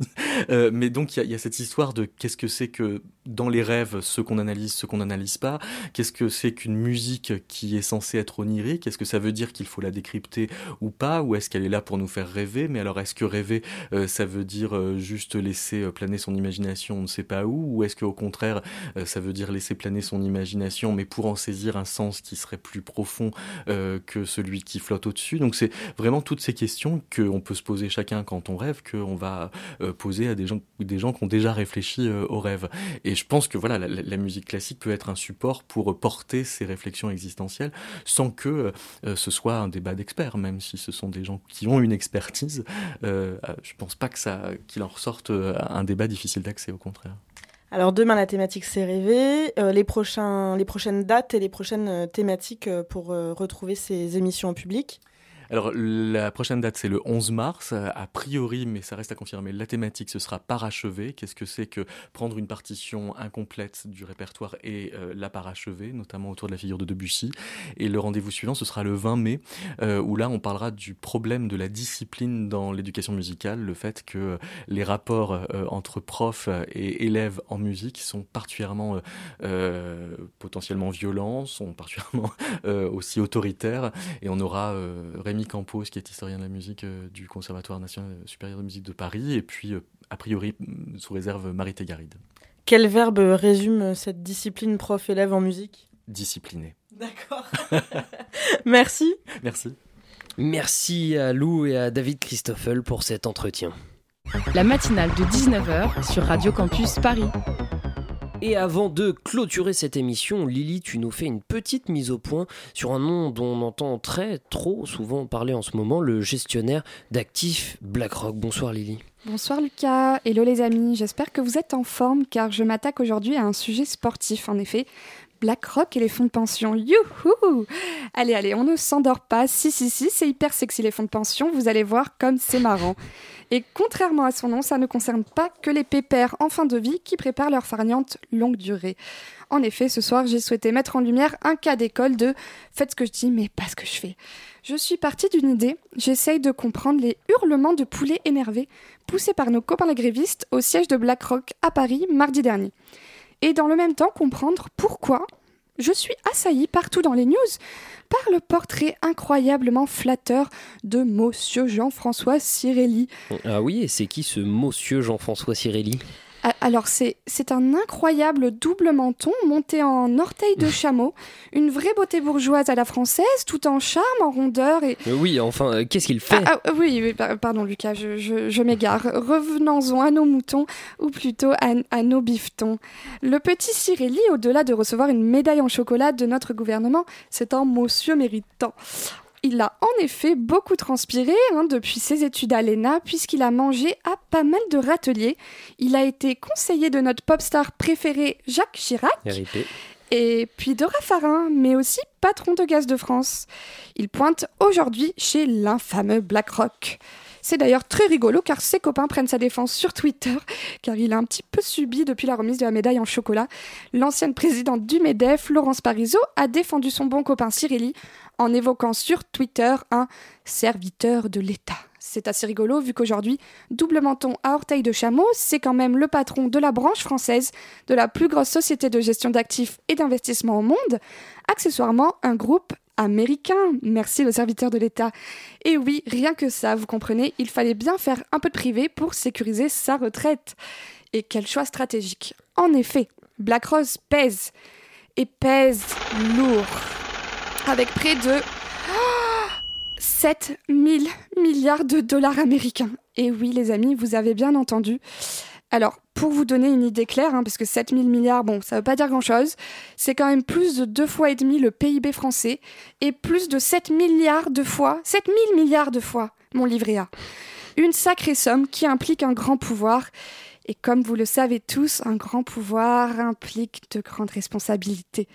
mais donc, il y, y, a cette histoire de qu'est-ce que c'est que dans les rêves, ce qu'on analyse, ce qu'on n'analyse pas, qu'est-ce que c'est qu'une musique qui est censée être onirique, est-ce que ça veut dire qu'il faut la décrypter ou pas, ou est-ce qu'elle est là pour nous faire rêver, mais alors est-ce que rêver, euh, ça veut dire euh, juste laisser euh, planer son imagination, on ne sait pas où, ou est-ce qu'au contraire, ça veut dire laisser planer son imagination, mais pour en saisir un sens qui serait plus profond que celui qui flotte au-dessus? Donc c'est vraiment toutes ces questions qu'on peut se poser chacun quand on rêve, qu'on va poser à des gens, des gens qui ont déjà réfléchi au rêve. Et je pense que voilà, la, la, musique classique peut être un support pour porter ces réflexions existentielles sans que ce soit un débat d'experts, même si ce sont des gens qui ont une expertise, euh, je pense pas que ça, qu'il en ressorte euh, un débat difficile d'accès, au contraire. Alors demain la thématique c'est rêver, euh, les, prochains, les prochaines dates et les prochaines euh, thématiques pour retrouver ces émissions en public alors la prochaine date c'est le 11 mars, a priori, mais ça reste à confirmer, la thématique ce sera parachevé. Qu'est-ce que c'est que prendre une partition incomplète du répertoire et euh, la parachever, notamment autour de la figure de Debussy? Et le rendez-vous suivant ce sera le 20 mai, euh, où là on parlera du problème de la discipline dans l'éducation musicale, le fait que les rapports euh, entre profs et élèves en musique sont particulièrement potentiellement violents, sont particulièrement [LAUGHS] aussi autoritaires, et on aura Rémi Campos, qui est historien de la musique euh, du Conservatoire national supérieur de musique de Paris, et puis, euh, a priori, mm, sous réserve, Marie Tégaride. Quel verbe résume cette discipline prof-élève en musique? Discipliné. D'accord. [LAUGHS] Merci. Merci. Merci à Lou et à David Christoffel pour cet entretien. La matinale de 19h sur Radio Campus Paris. Et avant de clôturer cette émission, Lily, tu nous fais une petite mise au point sur un nom dont on entend très trop souvent parler en ce moment, le gestionnaire d'actifs BlackRock. Bonsoir Lily. Bonsoir Lucas, hello les amis, j'espère que vous êtes en forme car je m'attaque aujourd'hui à un sujet sportif en effet. BlackRock et les fonds de pension. Youhou Allez, allez, on ne s'endort pas. Si, si, si, c'est hyper sexy les fonds de pension. Vous allez voir comme c'est marrant. Et contrairement à son nom, ça ne concerne pas que les pépères en fin de vie qui préparent leur farniente longue durée. En effet, ce soir, j'ai souhaité mettre en lumière un cas d'école de faites ce que je dis, mais pas ce que je fais. Je suis partie d'une idée. J'essaye de comprendre les hurlements de poulets énervés poussés par nos copains les grévistes au siège de BlackRock à Paris mardi dernier. Et dans le même temps, comprendre pourquoi je suis assaillie partout dans les news par le portrait incroyablement flatteur de Monsieur Jean-François Cirelli. Ah oui, et c'est qui ce Monsieur Jean-François Cirelli? Alors, c'est un incroyable double menton monté en orteil de [LAUGHS] chameau, une vraie beauté bourgeoise à la française, tout en charme, en rondeur et... Euh, oui, enfin, euh, qu'est-ce qu'il fait? Ah, ah, Oui, pardon Lucas, je, je, m'égare. Revenons-en à nos moutons, ou plutôt à, à nos bifetons. Le petit Cirelli, au-delà de recevoir une médaille en chocolat de notre gouvernement, c'est un monsieur méritant. Il a en effet beaucoup transpiré hein, depuis ses études à l'ENA, puisqu'il a mangé à pas mal de râteliers. Il a été conseiller de notre pop star préféré Jacques Chirac. Et puis de Raffarin, mais aussi patron de Gaz de France. Il pointe aujourd'hui chez l'infameux BlackRock. C'est d'ailleurs très rigolo car ses copains prennent sa défense sur Twitter, [LAUGHS] car il a un petit peu subi depuis la remise de la médaille en chocolat. L'ancienne présidente du MEDEF, Laurence Parisot, a défendu son bon copain Cyrili en évoquant sur Twitter un serviteur de l'État. C'est assez rigolo vu qu'aujourd'hui, Double Menton à orteil de chameau, c'est quand même le patron de la branche française de la plus grosse société de gestion d'actifs et d'investissement au monde, accessoirement un groupe américain. Merci le serviteur de l'État. Et oui, rien que ça, vous comprenez, il fallait bien faire un peu de privé pour sécuriser sa retraite. Et quel choix stratégique. En effet, Black Rose pèse. Et pèse lourd. Avec près de [GASPS] 7 000 milliards de dollars américains. Et oui, les amis, vous avez bien entendu. Alors, pour vous donner une idée claire, hein, parce que 7000 milliards, bon, ça veut pas dire grand-chose, c'est quand même plus de deux fois et demi le PIB français et plus de 7 milliards de fois, 7000 milliards de fois mon livret A. Une sacrée somme qui implique un grand pouvoir. Et comme vous le savez tous, un grand pouvoir implique de grandes responsabilités.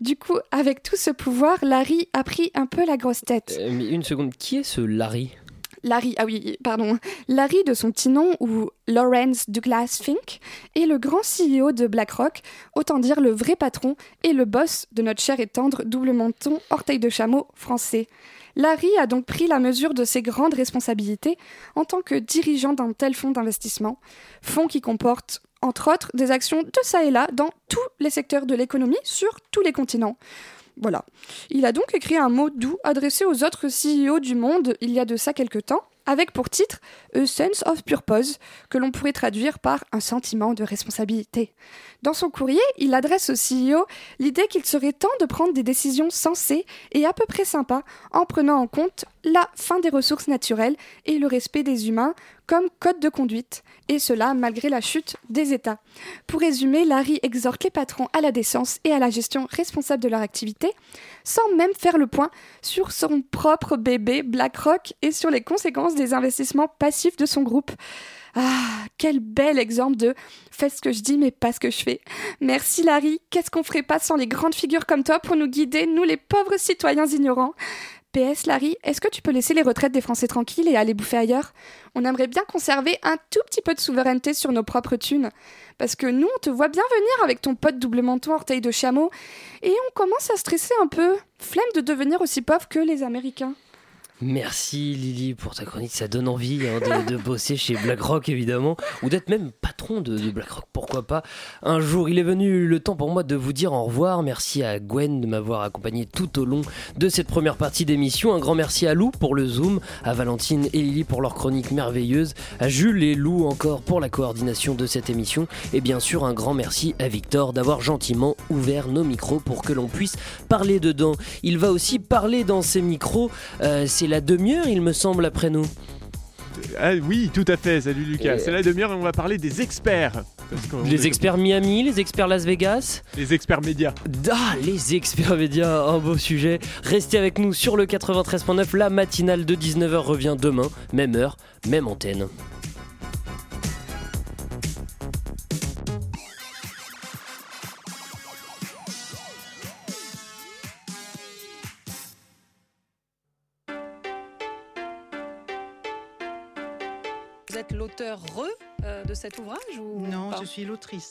Du coup, avec tout ce pouvoir, Larry a pris un peu la grosse tête. Euh, mais une seconde, qui est ce Larry? Larry, ah oui, pardon, Larry de son petit nom ou Lawrence Douglas Fink est le grand CEO de BlackRock, autant dire le vrai patron et le boss de notre cher et tendre double menton orteil de chameau français. Larry a donc pris la mesure de ses grandes responsabilités en tant que dirigeant d'un tel fonds d'investissement, fonds qui comporte entre autres des actions de ça et là dans tous les secteurs de l'économie sur tous les continents. Voilà. Il a donc écrit un mot doux adressé aux autres CEO du monde il y a de ça quelque temps, avec pour titre A Sense of Purpose, que l'on pourrait traduire par un sentiment de responsabilité. Dans son courrier, il adresse au CEO l'idée qu'il serait temps de prendre des décisions sensées et à peu près sympas en prenant en compte la fin des ressources naturelles et le respect des humains comme code de conduite, et cela malgré la chute des États. Pour résumer, Larry exhorte les patrons à la décence et à la gestion responsable de leur activité, sans même faire le point sur son propre bébé BlackRock et sur les conséquences des investissements passifs de son groupe. Ah, quel bel exemple de fais ce que je dis mais pas ce que je fais. Merci Larry, qu'est-ce qu'on ferait pas sans les grandes figures comme toi pour nous guider, nous les pauvres citoyens ignorants? PS Larry, est-ce que tu peux laisser les retraites des Français tranquilles et aller bouffer ailleurs? On aimerait bien conserver un tout petit peu de souveraineté sur nos propres thunes. Parce que nous, on te voit bien venir avec ton pote double menton orteil de chameau. Et on commence à stresser un peu. Flemme de devenir aussi pauvre que les Américains. Merci Lily pour ta chronique, ça donne envie hein, de, [LAUGHS] bosser chez BlackRock évidemment, ou d'être même patron de, BlackRock, pourquoi pas. Un jour, il est venu le temps pour moi de vous dire au revoir. Merci à Gwen de m'avoir accompagné tout au long de cette première partie d'émission. Un grand merci à Lou pour le Zoom, à Valentine et Lily pour leur chronique merveilleuse, à Jules et Lou encore pour la coordination de cette émission, et bien sûr un grand merci à Victor d'avoir gentiment ouvert nos micros pour que l'on puisse parler dedans. Il va aussi parler dans ces micros, euh, c'est la demi-heure, il me semble, après nous. Ah oui, tout à fait. Salut Lucas. C'est la demi-heure et on va parler des experts. Les experts Miami, les experts Las Vegas Les experts médias. Ah, les experts médias, un beau sujet. Restez avec nous sur le 93.9. La matinale de 19h revient demain, même heure, même antenne. L'auteur re euh, de cet ouvrage ou Non, je suis l'autrice.